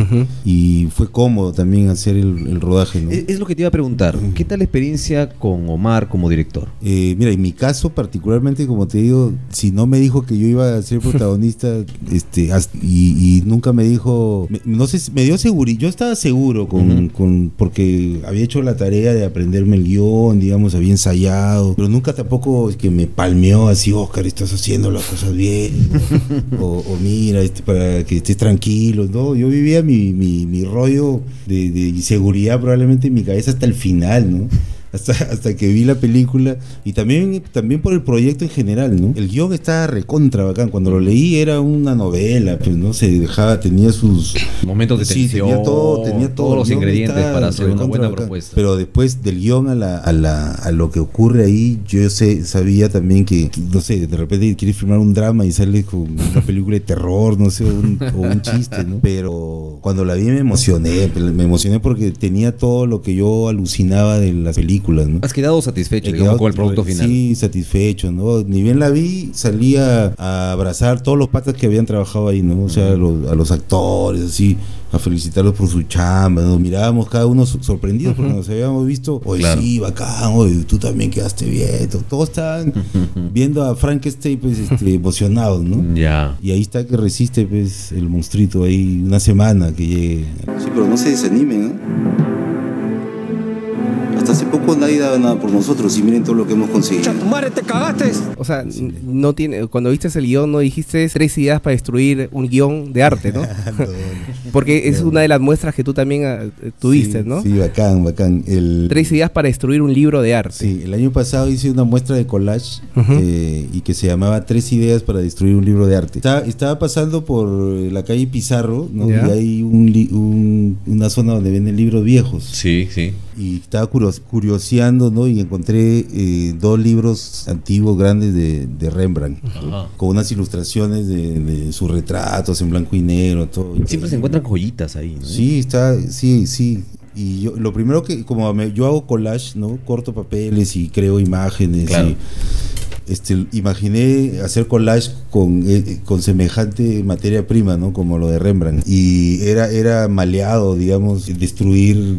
y fue cómodo también hacer el, el rodaje, ¿no? ¿no? Es, es lo que te iba a preguntar. ¿Qué tal la experiencia con Omar como director? Eh, mira, en mi caso particularmente, como te digo, si no me dijo que yo iba a ser protagonista, este, y, y nunca me dijo, me- no sé, me dio seguridad, yo estaba seguro con, con- porque había hecho la tarea de aprenderme el guion, digamos, había ensayado, pero nunca tampoco es que me palmeó así, Oscar, estás haciendo las cosas bien, o, o mira, este, para que estés tranquilo, no, yo vivía mi, mi, mi rollo de, de inseguridad probablemente en mi cabeza hasta el final, ¿no? Hasta, hasta que vi la película y también, también por el proyecto en general, ¿no? El guion estaba recontra bacán. Cuando lo leí era una novela, pues no se dejaba, tenía sus Momentos de Sí, tensión, tenía todo, tenía todo. todos los ingredientes para hacer una buena bacán. propuesta. Pero después del guion a, la, a, la, a lo que ocurre ahí, yo sé, sabía también que, no sé, de repente quieres filmar un drama y sale con una película de terror, no sé, un- o un chiste, ¿no? Pero cuando la vi me emocioné, me emocioné porque tenía todo lo que yo alucinaba de las películas, ¿no? Has quedado satisfecho, He digamos, quedado, con el producto final. Sí, satisfecho, ¿no? Ni bien la vi, salía a abrazar todos los patas que habían trabajado ahí, ¿no? O sea, a los, a los actores, así, a felicitarlos por su chamba, ¿no? Mirábamos cada uno so- sorprendidos porque nos habíamos visto, oye, Claro. sí, bacán, oye, tú también quedaste bien. to- Todos estaban viendo a Frankenstein, pues, este, emocionados, ¿no? Ya. Y ahí está que resiste, pues, el monstruito ahí una semana que llegue. Sí, pero no se desanimen, ¿eh? Hasta hace poco nadie daba nada por nosotros y miren todo lo que hemos conseguido. O sea, no tiene, cuando viste el guion no dijiste tres ideas para destruir un guion de arte, ¿no? Porque es una de las muestras que tú también ah, tuviste, Sí, ¿no? Sí, bacán, bacán. El, Tres ideas para destruir un libro de arte. Sí, el año pasado hice una muestra de collage eh, y que se llamaba Tres ideas para destruir un libro de arte. Estaba, estaba pasando por la calle Pizarro, ¿no? Y hay un li- un- una zona donde venden libros viejos. Sí, sí. Y estaba curios- curioseando, ¿no? Y encontré eh, dos libros antiguos grandes de, de Rembrandt, Ajá. con unas ilustraciones de, de sus retratos en blanco y negro, todo. Siempre se encuentran joyitas ahí, ¿no? Sí, está, sí, sí. Y yo, lo primero que, como me- yo hago collage, ¿no? Corto papeles y creo imágenes. Claro. Y, este, imaginé hacer collage con, eh, con semejante materia prima, ¿no? Como lo de Rembrandt. Y era, era maleado, digamos, destruir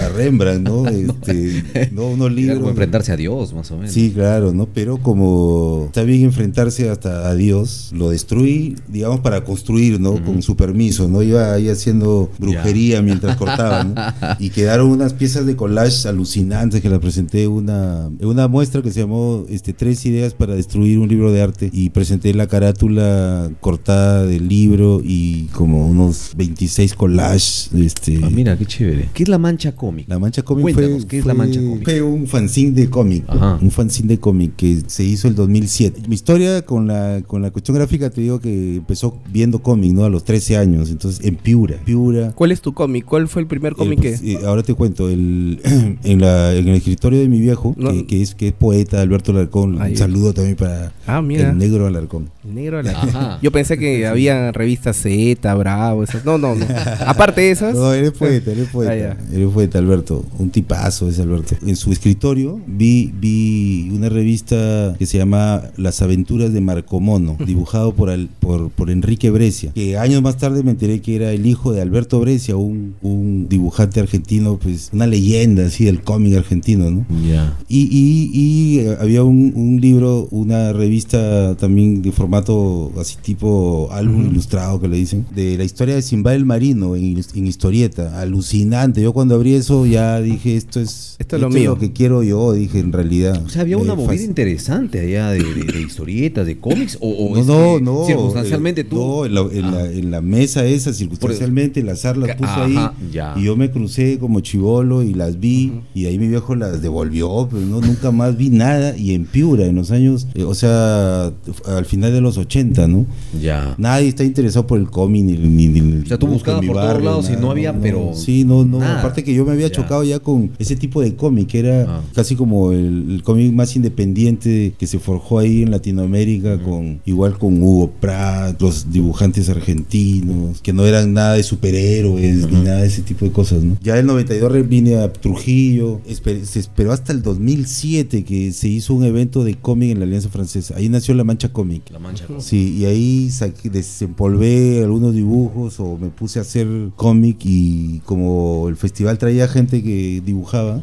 a Rembrandt, ¿no? Este, ¿no? Unos Era libros. como enfrentarse a Dios, más o menos. Sí, claro, ¿no? Pero como está bien enfrentarse hasta a Dios, lo destruí, digamos, para construir, ¿no? Con su permiso, ¿no? Iba ahí haciendo brujería mientras cortaba, ¿no? Y quedaron unas piezas de collage alucinantes que las presenté en una, una muestra que se llamó este, Tres ideas para destruir un libro de arte y presenté la carátula cortada del libro y como unos 26 collages, este... Ah, mira, qué chévere. ¿Qué es la mancha cómica? La Mancha Cómic fue, ¿qué es La fue- Mancha Cómic? Fue un fanzine de cómic, Ajá. un fanzine de cómic que se hizo el 2007. Mi historia con la, con la cuestión gráfica te digo que empezó viendo cómic, ¿no? A los 13 años, entonces en Piura. Piura. ¿Cuál es tu cómic? ¿Cuál fue el primer eh, cómic pues, que...? eh, ahora te cuento, el, en, la, en el escritorio de mi viejo, No. que, que es, que es poeta, Alberto Alarcón, Ay, un saludo también para Ah, mira. el negro Alarcón. El negro Ajá. Yo pensé que había revistas Z, Bravo, esas. No, no, no. Aparte de esas. No, eres poeta, eres poeta. Ah, eres poeta, Alberto. Un tipazo es Alberto. En su escritorio vi, vi una revista que se llama Las aventuras de Marco Mono, dibujado por, Al- por, por Enrique Brescia, que años más tarde me enteré que era el hijo de Alberto Brescia, un, un dibujante argentino, pues una leyenda así del cómic argentino, ¿no? Ya. Y, y- y, eh, había un, un libro, una revista también de formato así tipo álbum ilustrado que le dicen, de la historia de Simba el Marino en, en historieta. Alucinante. Yo cuando abrí eso ya dije, esto es, Esto es lo mío. que quiero yo, dije en realidad. O sea, había Me una movida fasc- interesante allá de, de- de historietas, de cómics, o, o No, es no, no. circunstancialmente eh, tú. No, en la, en Ah. la- en la mesa esa, circunstancialmente, el azar las puso ajá, ahí. ya. Y yo me crucé como chivolo y las vi. Y ahí mi viejo las devolvió, pero no, nunca más vi nada. Y en Piura, en los años, eh, o sea, al final de los 80, ¿no? Ya. Nadie está interesado por el cómic ni, ni, ni- O sea, tú buscabas por todos lados y no había, pero Sí, no, no. nada. Aparte que yo me había Ya. chocado ya con ese tipo de cómic, que era Ah. casi como el, el cómic más independiente que se forjó ahí en Latinoamérica, con igual con Hugo Pratt, los dibujantes argentinos, que no eran nada de superhéroes ni nada de ese tipo de cosas, ¿no? Ya el 92 re- vine a Trujillo, esper- se esperó hasta el 2007 que se hizo un evento de cómic cómic en la Alianza Francesa. Ahí nació La Mancha Cómic. La mancha. Sí, y ahí saqué- desempolvé algunos dibujos o me puse a hacer cómic y como el festival traía gente que dibujaba,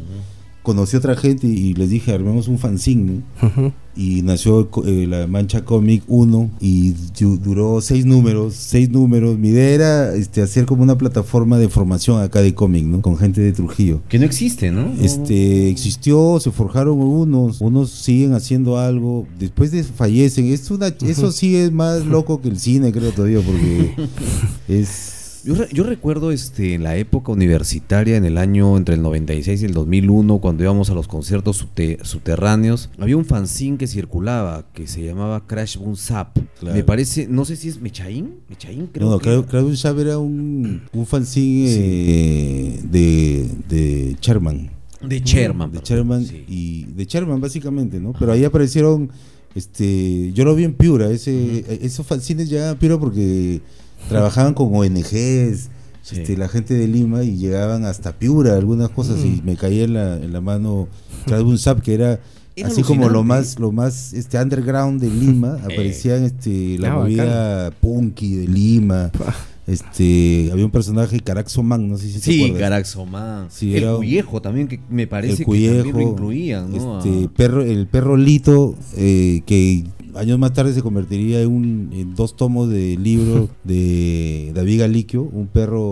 conocí a otra gente y les dije, armemos un fanzine, y nació eh, la Mancha Comic 1 y du- duró seis números, seis números. Mi idea era este, hacer como una plataforma de formación acá de cómic, ¿no? Con gente de Trujillo. Que no existe, ¿no? Este existió, se forjaron unos, unos siguen haciendo algo, después de fallecen. Es una, eso sí es más loco que el cine, creo todavía, porque es Yo, re- yo recuerdo este, en la época universitaria, en el año entre el 96 y el 2001, cuando íbamos a los conciertos subte- subterráneos, había un fanzine que circulaba que se llamaba Crash Boom Zap. Claro. Me parece, no sé si es Mechaín, Mechaín creo. no, creo que Shab era un, un fanzine eh, de, de Sherman. de Sherman. de Sherman sí. y de Sherman básicamente, ¿no? Pero ahí aparecieron, este, yo lo vi en Piura, ese, esos fanzines llegaban a Piura porque trabajaban con ONGs, Sí. este, la gente de Lima y llegaban hasta Piura, algunas cosas Mm. y me caía en la, en la mano un Zap que era Era así como lo más lo más este underground de Lima aparecían este la Ah, movida punky de Lima este había un personaje Caraxo Man no sé si se Sí, acuerdan. Caraxomán. Sí, el Cuyejo también, que me parece el que cuyejo, también lo incluían, ¿no? este, A- perro, el perro Lito, eh, que años más tarde se convertiría en, un, en dos tomos de libro de David Galiquio, un perro,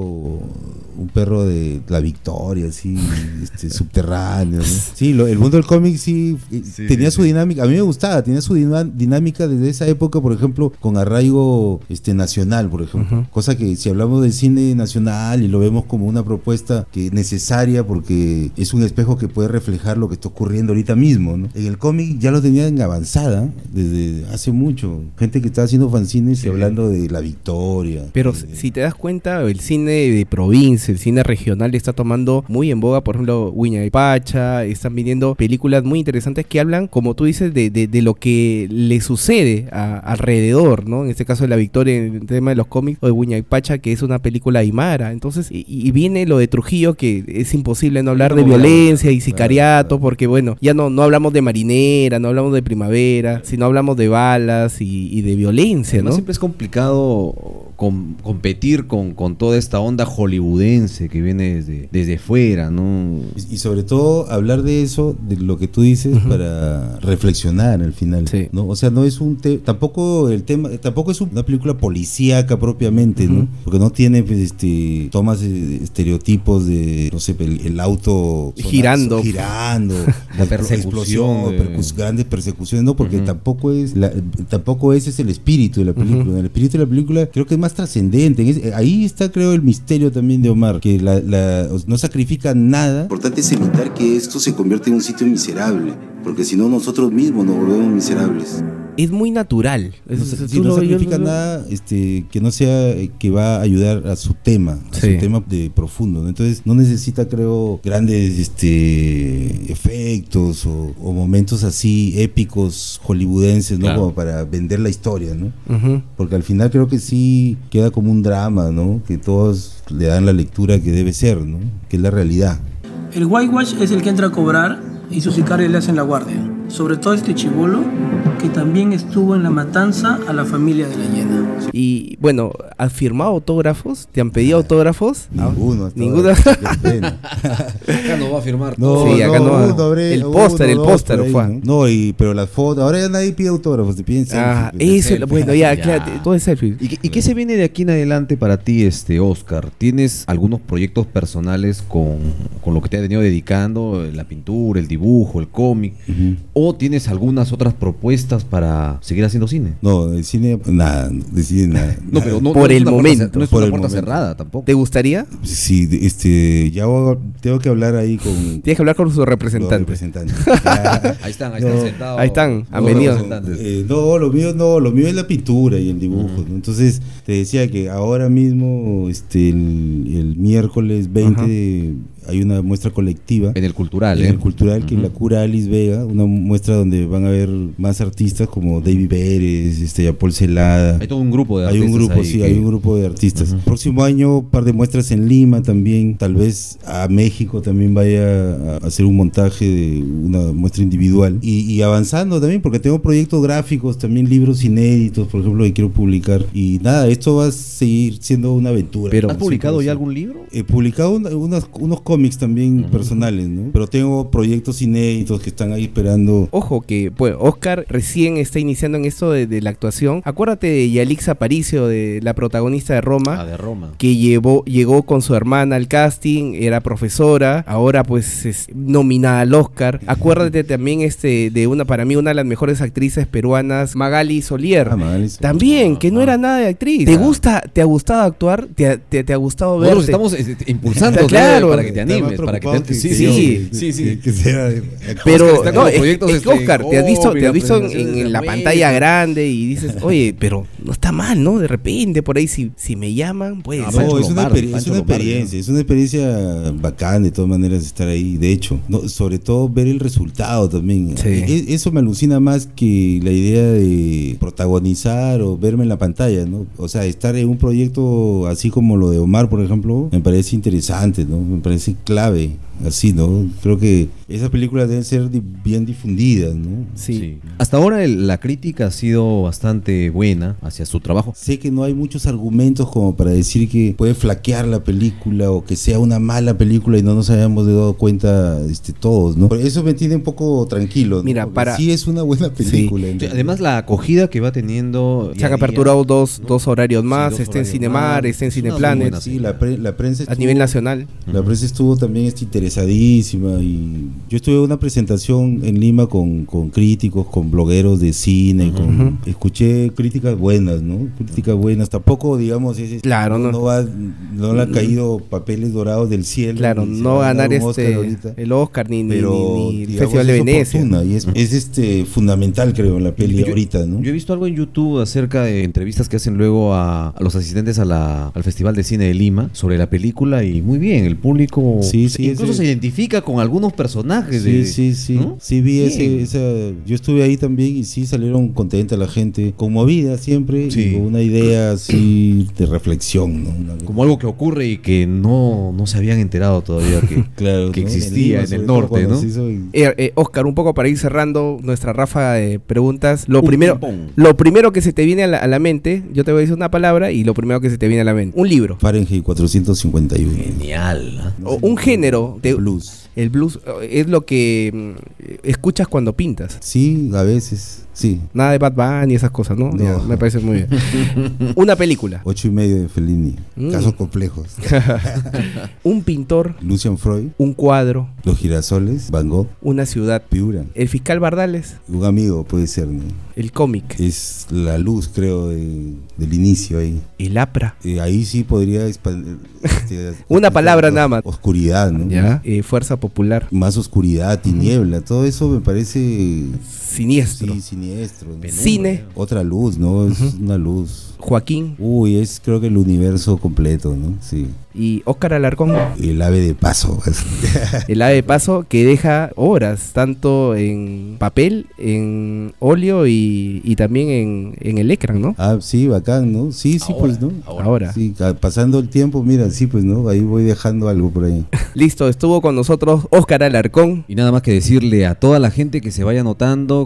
un perro de la Victoria, así, este, subterráneo. ¿no? Sí, lo- el mundo del cómic sí, eh, Sí, tenía sí, su sí. dinámica, a mí me gustaba, tenía su dinámica desde esa época, por ejemplo, con arraigo este, nacional, por ejemplo. Cosa que si hablamos del cine nacional y lo vemos como una propuesta que necesaria porque es un espejo que puede reflejar lo que está ocurriendo ahorita mismo. ¿no? En el cómic ya lo tenían avanzada desde hace mucho. Gente que está haciendo fanzines y hablando de la victoria. Pero de- si te das cuenta, el cine de provincia, el cine regional está tomando muy en boga, por ejemplo, Wiña y Pacha, están viniendo películas muy interesantes que hablan, como tú dices, de, de- de lo que le sucede a- alrededor, ¿no? En este caso de la victoria, en el tema de los cómics, o de Wiña y Pacha, que es una película aymara. Entonces, y, y viene lo de Trujillo, que es imposible no hablar de violencia y sicariato, porque bueno, ya no, no hablamos de marinera, no hablamos de primavera, sino hablamos de balas y, y de violencia, Además, ¿no? siempre es complicado com- competir con, con toda esta onda hollywoodense que viene desde, desde fuera, ¿no? Y y sobre todo hablar de eso, de lo que tú dices, para reflexionar al final. Sí. ¿no? O sea, no es un te- tampoco el tema, tampoco es una película policíaca propiamente, ¿no? Porque no tiene pues, este tomas eh, estereotipos de no sé, el, el auto sonar- Girando. girando, La explo- persecución explosión, de- percus- grandes persecuciones, no, porque tampoco es la- tampoco ese es el espíritu de la película. El espíritu de la película creo que es más trascendente. En ese- ahí está creo el misterio también de Omar, que la- la- no sacrifica nada Lo importante es evitar que esto se convierta en un sitio miserable, porque si no nosotros mismos nos volvemos miserables. Es muy natural. Es- No, es- si tú no lo- yo sacrifica lo- nada este, que no sea que va a ayudar a su tema, a Sí. su tema de profundo. ¿no? Entonces no necesita, creo, grandes este, efectos o, o momentos así épicos hollywoodenses, ¿no? Claro. Como para vender la historia, ¿no? Porque al final creo que sí queda como un drama, ¿no? Que todos le dan la lectura que debe ser, ¿no? Que es la realidad. El whitewash es el que entra a cobrar y sus sicarios le hacen la guardia. Sobre todo este chivolo que también estuvo en la matanza a la familia de la hiena. Y bueno, ¿has firmado autógrafos? ¿Te han pedido autógrafos? Ninguno. Ninguno. Acá no va a firmar No. Sí, acá no. uno habré- El póster, el póster fue. ¿no? No, y, pero las fotos, ahora ya nadie pide autógrafos, te piden Ah, selfie, pues. eso, selfie. bueno, ya, Ya. claro, todo es selfie. ¿Y qué, y qué se viene de aquí en adelante para ti, este Oscar? ¿Tienes algunos proyectos personales con, con lo que te has venido dedicando? La pintura, el dibujo, el cómic. ¿O tienes algunas otras propuestas para seguir haciendo cine? No, de cine, nada, de nada. No, pero no, Por no el puerta momento. no es Por una puerta momento. cerrada tampoco. ¿Te gustaría? Sí, de- este, ya voy- tengo que hablar ahí con Tienes que hablar con su representante. representantes. Ya. Ahí están, ahí No, están sentados. ahí están, han venido. Eh, no, lo mío no, lo mío es la pintura y el dibujo. Entonces, te decía que ahora mismo, este, el, el miércoles 20, hay una muestra colectiva En el cultural, en ¿eh? el cultural que la cura Alice Vega, una muestra donde van a ver más artistas como David Pérez, este, Paul Celada. Hay todo un grupo de Hay un artistas grupo, ahí sí, que- hay un grupo de artistas. Próximo año, un par de muestras en Lima también. Tal vez a México también vaya a hacer un montaje de una muestra individual. Y, y avanzando también, porque tengo proyectos gráficos, también libros inéditos, por ejemplo, que quiero publicar. Y nada, esto va a seguir siendo una aventura. Pero, ¿Has publicado ya algún libro? He publicado una- unas- unos cómics también personales, ¿no? Pero tengo proyectos inéditos que están ahí esperando. Ojo que, pues, Oscar recién está iniciando en esto de, de la actuación. Acuérdate de Yalix Aparicio, de la protagonista de Roma. Ah, de Roma. que llevó, llegó con su hermana al casting, era profesora, ahora pues es nominada al Oscar. Acuérdate también este de una para mí una de las mejores actrices peruanas, Magali Solier. Ah, Magali Solier. También, que no era nada de actriz. ¿Te gusta, te ha gustado actuar? ¿Te ha, te, te ha gustado ver? Nosotros estamos este, impulsando Claro. para que te animes, para que te que- sí, que sí, yo, sí, sí, sí. que- que sea- Pero no, es, proyectos, es que este, Oscar, te has visto, te has visto en, la pantalla grande y dices, oye, pero no está mal, ¿no? De repente, por ahí, si, si me llaman, pues. No, es una, experiencia, es una experiencia bacán de todas maneras estar ahí. De hecho, no, sobre todo ver el resultado también. Sí. E- eso me alucina más que la idea de protagonizar o verme en la pantalla, ¿no? O sea, estar en un proyecto así como lo de Omar, por ejemplo, me parece interesante, ¿no? Me parece clave, así, ¿no? Creo que esas películas deben ser di- bien difundidas, ¿no? Sí. Sí. Hasta ahora el- la crítica ha sido bastante buena hacia su trabajo. Sé que no hay muchos argumentos como para decir que puede flaquear la película o que sea una mala película y no nos hayamos dado cuenta este, todos, ¿no? Pero eso me tiene un poco tranquilo, ¿no? Mira, Porque para- sí es una buena película. Sí. Además la acogida que va teniendo Se han a aperturado dos, ¿no? dos horarios Sí, más, dos está en Cinemar, más. está en Cineplanet, Sí, la, pre- la prensa a estuvo, nivel nacional. La prensa estuvo también este, interesadísima y yo estuve en una presentación en Lima con, con críticos, con blogueros de cine, con, escuché críticas buenas, ¿no? Críticas buenas, tampoco digamos es- Claro, no. no va, no le han caído papeles dorados del cielo. Claro, no ganar Oscar este ahorita. el Oscar ni, ni- pero ni, ni digamos, Festival de es Venecia. oportuna y es, es, este fundamental creo en la peli Yo- ahorita, ¿no? Yo he visto algo en YouTube acerca de entrevistas que hacen luego a, a los asistentes a la- al Festival de Cine de Lima sobre la película y muy bien, el público Sí, sí, incluso ese- se identifica con algunos personajes. Sí, de- sí, sí. ¿no? Sí vi ese, esa, yo estuve ahí también y sí salieron contenta la gente, conmovida siempre Sí. y con una idea así de reflexión, ¿no? Una- Como algo que ocurre y que no, no se habían enterado todavía que, claro, que ¿no? existía en el norte, ¿no? Eh, eh, Oscar, un poco para ir cerrando nuestra ráfaga de preguntas. Lo Un primero, ping-pong. lo primero que se te viene a la, a la mente, yo te voy a decir una palabra y lo primero que se te viene a la mente. Un libro. Fahrenheit 451. Genial. ¿ah? O un género. De- Blues. El blues eh, es lo que mm, escuchas cuando pintas. Sí, a veces, sí. Nada de Bad Bunny y esas cosas, ¿no? No. Ya, me parece muy bien. una película. Ocho y medio de Fellini. Mm. Casos complejos. Un pintor. Lucian Freud, Un cuadro. Los girasoles, Van Gogh, Una ciudad. Piura. El fiscal Bardales. Un amigo puede ser, ¿no? El cómic. Es la luz, creo, de- del inicio ahí. El APRA. Eh, ahí sí podría expandir. este, Una palabra nada más. Oscuridad, ¿no? ¿Ya? Eh, Fuerza Popular. Más oscuridad, tiniebla, todo eso me parece Siniestro. sí, siniestro. ¿no? Cine. Otra luz, ¿no? Es una luz. Joaquín. Uy, es creo que el universo completo, ¿no? Sí. Y Oscar Alarcón. El ave de paso. El ave de paso que deja obras, tanto en papel, en óleo y, y también en, en el ecran, ¿no? ah, sí, bacán, ¿no? Sí, sí, pues, ¿no? Ahora. Sí, pasando el tiempo, mira, sí, pues, ¿no? Ahí voy dejando algo por ahí. Listo, estuvo con nosotros Oscar Alarcón. Y nada más que decirle a toda la gente que se vaya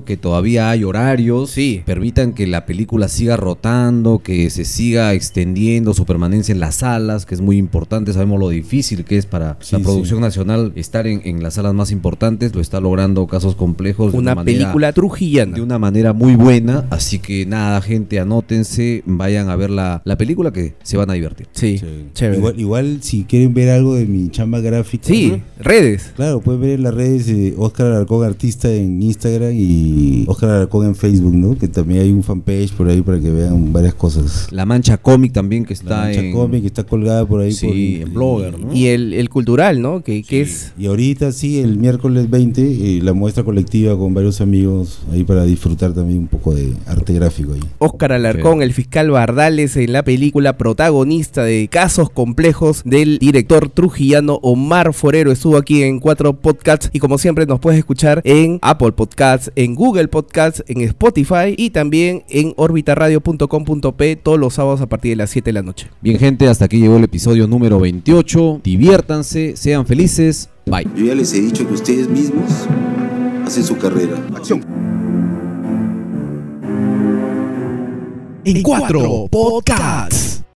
que todavía hay horarios, Sí. permitan que la película siga rotando, que se siga extendiendo su permanencia en las salas, que es muy importante, sabemos lo difícil que es para Sí, la producción sí. nacional estar en, en las salas más importantes, lo está logrando casos complejos de Una manera- película trujillana. de una manera muy buena, así que nada, gente, anótense, vayan a ver la, la película que se van a divertir. Sí, Sí. chévere. Igual, igual, si quieren ver algo de mi chamba gráfica. sí, ¿no? redes. Claro, pueden ver en las redes eh, Oscar Alarcón Artista en Instagram y Oscar Alarcón en Facebook, ¿no? Que también hay un fanpage por ahí para que vean varias cosas. La Mancha Cómic también que La está mancha en... cómic está colgada por ahí Sí, Sí, en Blogger, ¿no? Y el, el cultural, ¿no? Que, que es... Y ahorita sí, el miércoles 20, eh, la muestra colectiva con varios amigos ahí para disfrutar también un poco de arte gráfico ahí. Oscar Alarcón, el fiscal Bardales en la película protagonista de casos complejos del director trujillano Omar Forero. Estuvo aquí en cuatro podcasts y como siempre nos puedes escuchar en Apple Podcasts, en Google Podcasts, en Spotify y también en orbitaradio.com.p todos los sábados a partir de las 7 de la noche. Bien, gente, hasta aquí llegó el episodio número 28. Diviértanse, sean felices. Bye. Yo ya les he dicho que ustedes mismos hacen su carrera. Acción. En cuatro podcasts.